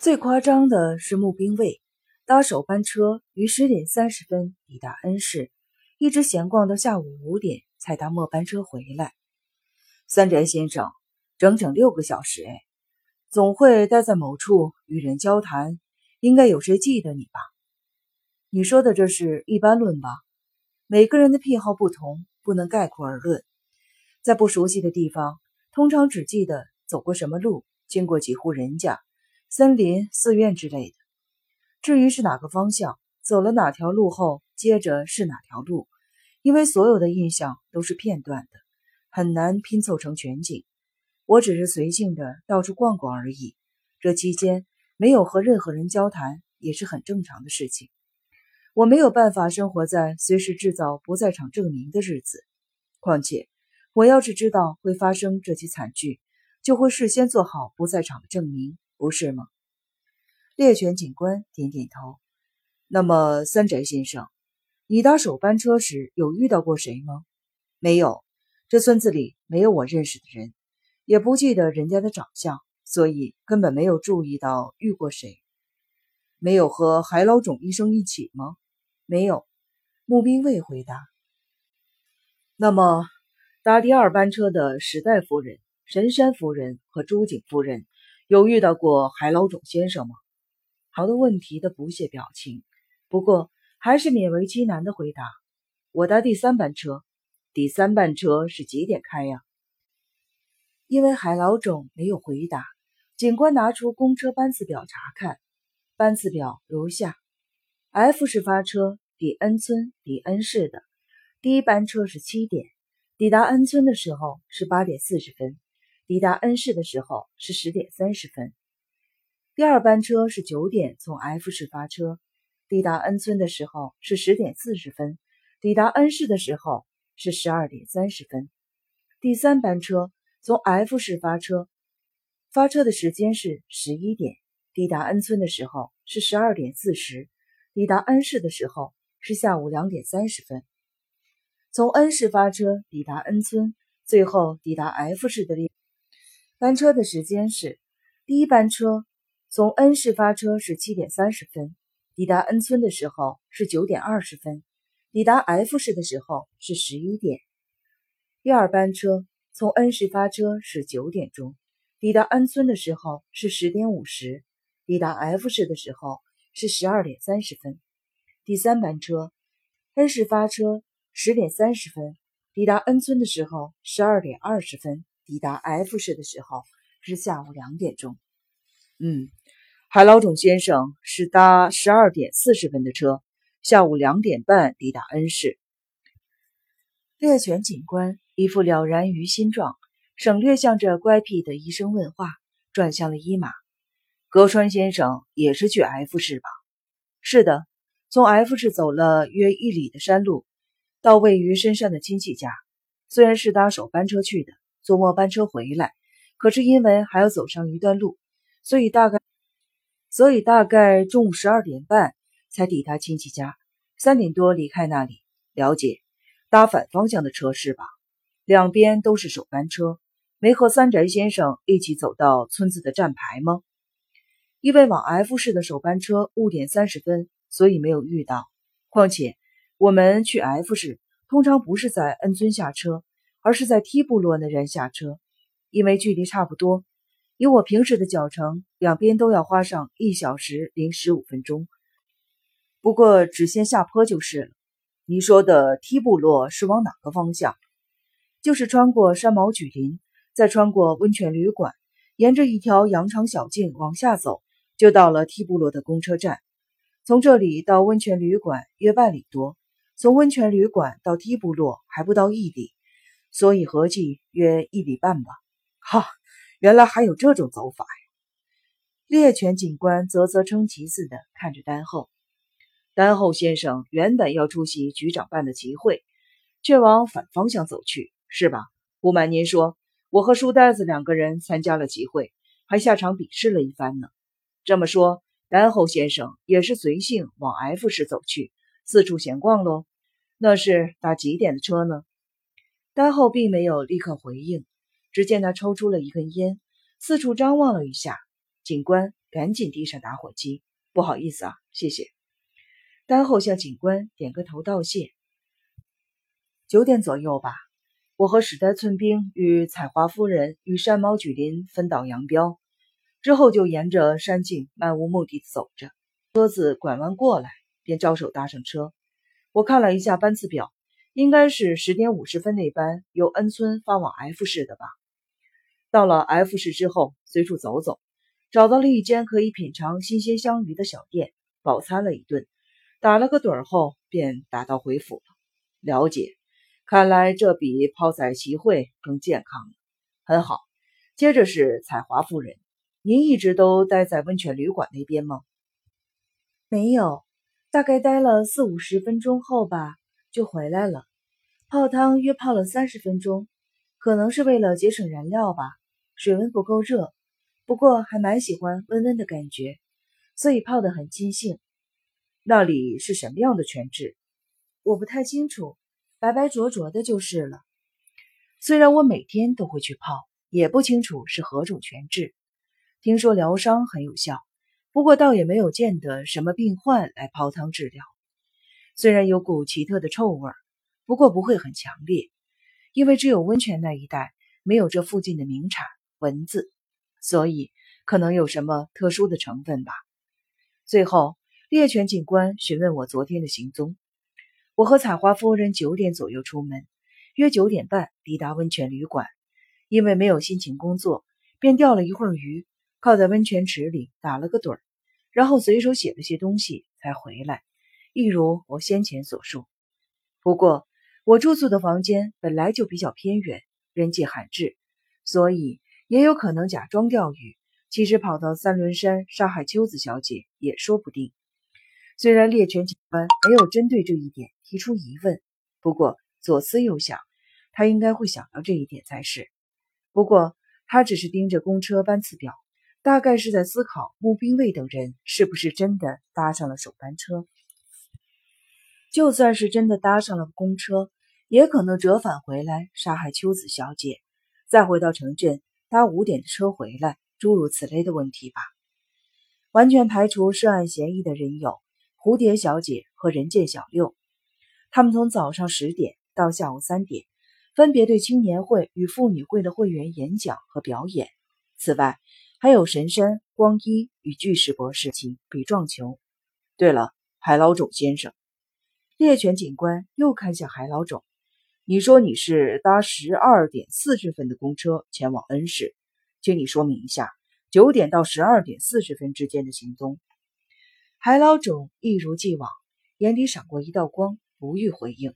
最夸张的是募兵卫搭首班车于十点三十分抵达恩市，一直闲逛到下午五点才搭末班车回来。三宅先生，整整六个小时哎，总会待在某处与人交谈，应该有谁记得你吧？你说的这是一般论吧？每个人的癖好不同，不能概括而论。在不熟悉的地方，通常只记得走过什么路，经过几户人家。森林、寺院之类的。至于是哪个方向，走了哪条路后，接着是哪条路，因为所有的印象都是片段的，很难拼凑成全景。我只是随性的到处逛逛而已。这期间没有和任何人交谈，也是很正常的事情。我没有办法生活在随时制造不在场证明的日子。况且，我要是知道会发生这起惨剧，就会事先做好不在场的证明。不是吗？猎犬警官点点头。那么，三宅先生，你搭首班车时有遇到过谁吗？没有，这村子里没有我认识的人，也不记得人家的长相，所以根本没有注意到遇过谁。没有和海老种医生一起吗？没有。穆兵卫回答。那么，搭第二班车的史代夫人、神山夫人和朱井夫人。有遇到过海老种先生吗？好多问题的不屑表情，不过还是勉为其难的回答：“我搭第三班车，第三班车是几点开呀？”因为海老种没有回答，警官拿出公车班次表查看，班次表如下：F 是发车抵恩村抵恩市的第一班车是七点，抵达恩村的时候是八点四十分。抵达恩市的时候是十点三十分，第二班车是九点从 F 市发车，抵达恩村的时候是十点四十分，抵达恩市的时候是十二点三十分。第三班车从 F 市发车，发车的时间是十一点，抵达恩村的时候是十二点四十，抵达恩市的时候是下午两点三十分。从恩市发车抵达恩村，最后抵达 F 市的列。班车的时间是：第一班车从恩市发车是七点三十分，抵达恩村的时候是九点二十分，抵达 F 市的时候是十一点。第二班车从恩市发车是九点钟，抵达恩村的时候是十点五十，抵达 F 市的时候是十二点三十分。第三班车恩市发车十点三十分，抵达恩村的时候十二点二十分。抵达 F 市的时候是下午两点钟。嗯，海老种先生是搭十二点四十分的车，下午两点半抵达恩市。猎犬警官一副了然于心状，省略向着乖僻的医生问话，转向了伊马。格川先生也是去 F 市吧？是的，从 F 市走了约一里的山路，到位于深山的亲戚家。虽然是搭首班车去的。坐末班车回来，可是因为还要走上一段路，所以大概，所以大概中午十二点半才抵达亲戚家，三点多离开那里。了解，搭反方向的车是吧？两边都是首班车，没和三宅先生一起走到村子的站牌吗？因为往 F 市的首班车误点三十分，所以没有遇到。况且我们去 F 市通常不是在恩村下车。而是在梯部落那站下车，因为距离差不多。以我平时的脚程，两边都要花上一小时零十五分钟。不过只先下坡就是了。你说的梯部落是往哪个方向？就是穿过山毛榉林，再穿过温泉旅馆，沿着一条羊肠小径往下走，就到了梯部落的公车站。从这里到温泉旅馆约半里多，从温泉旅馆到梯部落还不到一里。所以合计约一里半吧。哈，原来还有这种走法呀！猎犬警官啧啧称奇似的看着丹后。丹后先生原本要出席局长办的集会，却往反方向走去，是吧？不瞒您说，我和书呆子两个人参加了集会，还下场比试了一番呢。这么说，丹后先生也是随性往 F 市走去，四处闲逛喽？那是搭几点的车呢？丹后并没有立刻回应，只见他抽出了一根烟，四处张望了一下。警官，赶紧递上打火机。不好意思啊，谢谢。丹后向警官点个头道谢。九点左右吧，我和史代村兵与采花夫人与山猫举林分道扬镳，之后就沿着山径漫无目的走着。车子拐弯过来，便招手搭上车。我看了一下班次表，应该是十点五十分那班由恩村发往 F 市的吧。到了 F 市之后，随处走走，找到了一间可以品尝新鲜香鱼的小店，饱餐了一顿，打了个盹儿后，便打道回府了。了解，看来这比泡在集会更健康。很好。接着是彩华夫人，您一直都待在温泉旅馆那边吗？没有，大概待了四五十分钟后吧，就回来了。泡汤约泡了三十分钟，可能是为了节省燃料吧。水温不够热，不过还蛮喜欢温温的感觉，所以泡得很尽兴。那里是什么样的泉质？我不太清楚，白白浊浊的就是了。虽然我每天都会去泡，也不清楚是何种泉质。听说疗伤很有效，不过倒也没有见得什么病患来泡汤治疗。虽然有股奇特的臭味儿，不过不会很强烈，因为只有温泉那一带没有这附近的名产。文字，所以可能有什么特殊的成分吧。最后，猎犬警官询问我昨天的行踪。我和采花夫人九点左右出门，约九点半抵达温泉旅馆。因为没有心情工作，便钓了一会儿鱼，靠在温泉池里打了个盹儿，然后随手写了些东西才回来。一如我先前所述。不过，我住宿的房间本来就比较偏远，人迹罕至，所以。也有可能假装钓鱼，其实跑到三轮山杀害秋子小姐也说不定。虽然猎犬警官没有针对这一点提出疑问，不过左思右想，他应该会想到这一点才是。不过他只是盯着公车班次表，大概是在思考募兵卫等人是不是真的搭上了首班车。就算是真的搭上了公车，也可能折返回来杀害秋子小姐，再回到城镇。搭五点的车回来，诸如此类的问题吧。完全排除涉案嫌疑的人有蝴蝶小姐和人见小六，他们从早上十点到下午三点，分别对青年会与妇女会的会员演讲和表演。此外，还有神山光一与巨石博士及比撞球。对了，海老种先生，猎犬警官又看向海老种。你说你是搭十二点四十分的公车前往恩市，请你说明一下九点到十二点四十分之间的行踪。海老种一如既往，眼底闪过一道光，不予回应。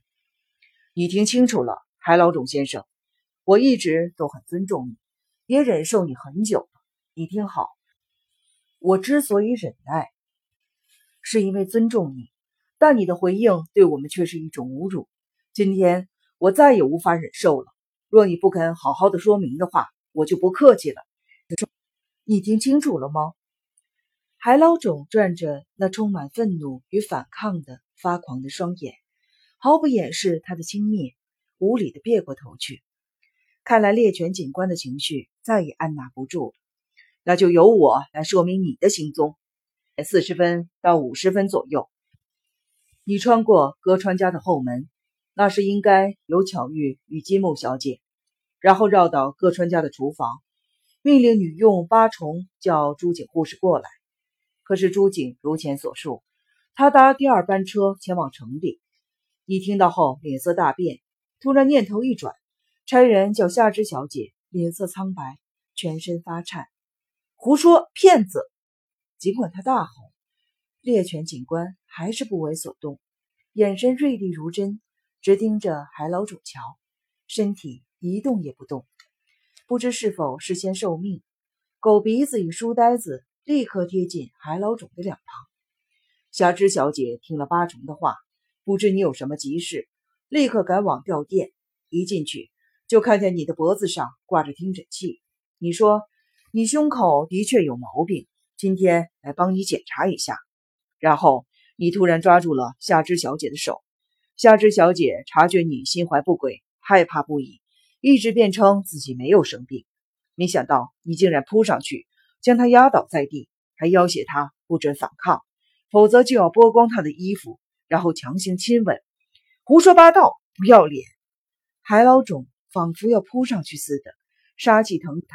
你听清楚了，海老种先生，我一直都很尊重你，也忍受你很久了。你听好，我之所以忍耐，是因为尊重你，但你的回应对我们却是一种侮辱。今天。我再也无法忍受了。若你不肯好好的说明的话，我就不客气了。你听清楚了吗？海老种转着那充满愤怒与反抗的发狂的双眼，毫不掩饰他的轻蔑，无理的别过头去。看来猎犬警官的情绪再也按捺不住。那就由我来说明你的行踪。四十分到五十分左右，你穿过歌川家的后门。那是应该有巧遇与金木小姐，然后绕到歌川家的厨房，命令女佣八重叫朱景护士过来。可是朱景如前所述，他搭第二班车前往城里。你听到后脸色大变，突然念头一转，差人叫夏之小姐，脸色苍白，全身发颤。胡说，骗子！尽管他大吼，猎犬警官还是不为所动，眼神锐利如针。直盯着海老种瞧，身体一动也不动，不知是否事先受命。狗鼻子与书呆子立刻贴近海老种的两旁。夏之小姐听了八重的话，不知你有什么急事，立刻赶往吊店。一进去就看见你的脖子上挂着听诊器。你说你胸口的确有毛病，今天来帮你检查一下。然后你突然抓住了夏芝小姐的手。夏芝小姐察觉你心怀不轨，害怕不已，一直辩称自己没有生病。没想到你竟然扑上去，将她压倒在地，还要挟他不准反抗，否则就要剥光他的衣服，然后强行亲吻。胡说八道，不要脸！海老种仿佛要扑上去似的，杀气腾腾。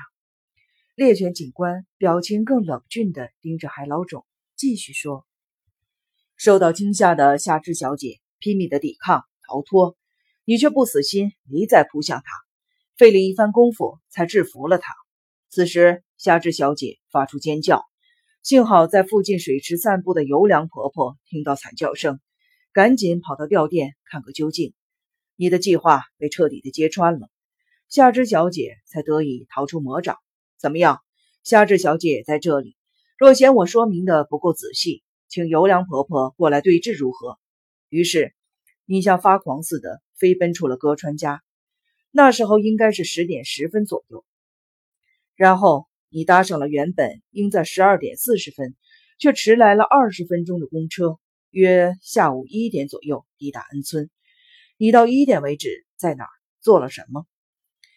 猎犬警官表情更冷峻地盯着海老种，继续说：“受到惊吓的夏至小姐拼命的抵抗逃脱，你却不死心，一再扑向她，费了一番功夫才制服了她。此时，夏至小姐发出尖叫，幸好在附近水池散步的尤良婆婆听到惨叫声，赶紧跑到吊店看个究竟。你的计划被彻底的揭穿了，夏至小姐才得以逃出魔掌。”怎么样，夏至小姐在这里。若嫌我说明的不够仔细，请尤良婆婆过来对质如何？于是，你像发狂似的飞奔出了歌川家。那时候应该是十点十分左右。然后你搭上了原本应在十二点四十分，却迟来了二十分钟的公车，约下午一点左右抵达恩村。你到一点为止在哪儿做了什么？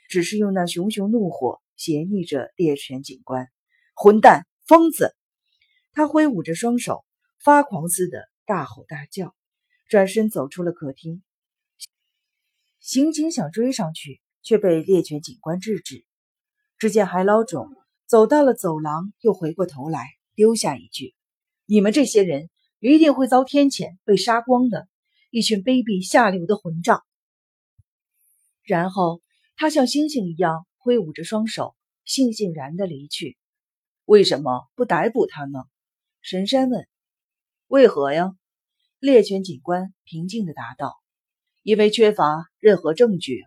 只是用那熊熊怒火。斜睨着猎犬警官，混蛋，疯子！他挥舞着双手，发狂似的大吼大叫，转身走出了客厅。刑警想追上去，却被猎犬警官制止。只见海老种走到了走廊，又回过头来，丢下一句：“你们这些人一定会遭天谴，被杀光的，一群卑鄙下流的混账！”然后他像猩猩一样。挥舞着双手，悻悻然的离去。为什么不逮捕他呢？神山问。为何呀？猎犬警官平静地答道：“因为缺乏任何证据。”